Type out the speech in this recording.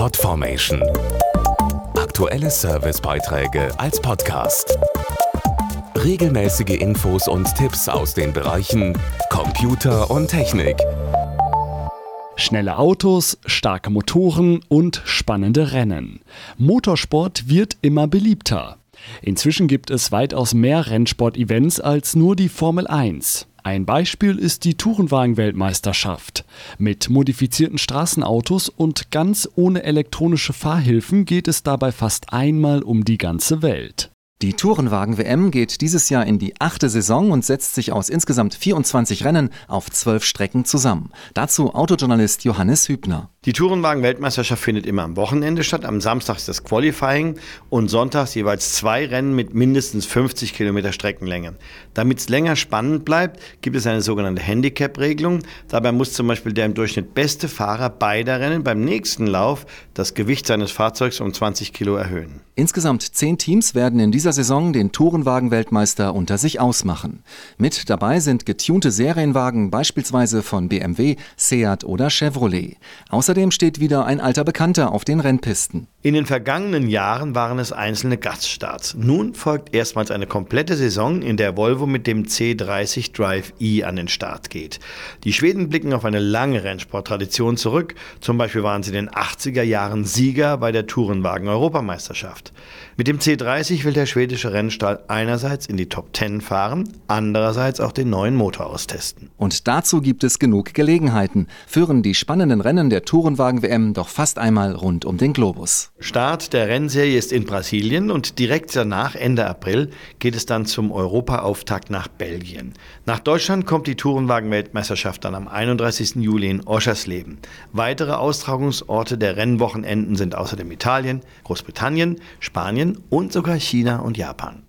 Podformation. Aktuelle Servicebeiträge als Podcast. Regelmäßige Infos und Tipps aus den Bereichen Computer und Technik. Schnelle Autos, starke Motoren und spannende Rennen. Motorsport wird immer beliebter. Inzwischen gibt es weitaus mehr Rennsport-Events als nur die Formel 1. Ein Beispiel ist die Tourenwagen-Weltmeisterschaft. Mit modifizierten Straßenautos und ganz ohne elektronische Fahrhilfen geht es dabei fast einmal um die ganze Welt. Die Tourenwagen-WM geht dieses Jahr in die achte Saison und setzt sich aus insgesamt 24 Rennen auf zwölf Strecken zusammen. Dazu Autojournalist Johannes Hübner. Die Tourenwagen-Weltmeisterschaft findet immer am Wochenende statt. Am Samstag ist das Qualifying und sonntags jeweils zwei Rennen mit mindestens 50 Kilometer Streckenlänge. Damit es länger spannend bleibt, gibt es eine sogenannte Handicap-Regelung. Dabei muss zum Beispiel der im Durchschnitt beste Fahrer beider Rennen beim nächsten Lauf das Gewicht seines Fahrzeugs um 20 Kilo erhöhen. Insgesamt zehn Teams werden in dieser Saison den Tourenwagen-Weltmeister unter sich ausmachen. Mit dabei sind getunte Serienwagen beispielsweise von BMW, Seat oder Chevrolet. Außerdem steht wieder ein alter Bekannter auf den Rennpisten. In den vergangenen Jahren waren es einzelne Gaststarts. Nun folgt erstmals eine komplette Saison, in der Volvo mit dem C30 Drive E an den Start geht. Die Schweden blicken auf eine lange Rennsporttradition zurück. Zum Beispiel waren sie in den 80er Jahren Sieger bei der Tourenwagen-Europameisterschaft. Mit dem C30 will der schwedische Rennstall einerseits in die Top 10 fahren, andererseits auch den neuen Motor austesten. Und dazu gibt es genug Gelegenheiten, führen die spannenden Rennen der Tourenwagen-WM doch fast einmal rund um den Globus. Start der Rennserie ist in Brasilien und direkt danach, Ende April, geht es dann zum Europaauftakt nach Belgien. Nach Deutschland kommt die Tourenwagen-Weltmeisterschaft dann am 31. Juli in Oschersleben. Weitere Austragungsorte der Rennwochenenden sind außerdem Italien, Großbritannien, Spanien und sogar China und Japan.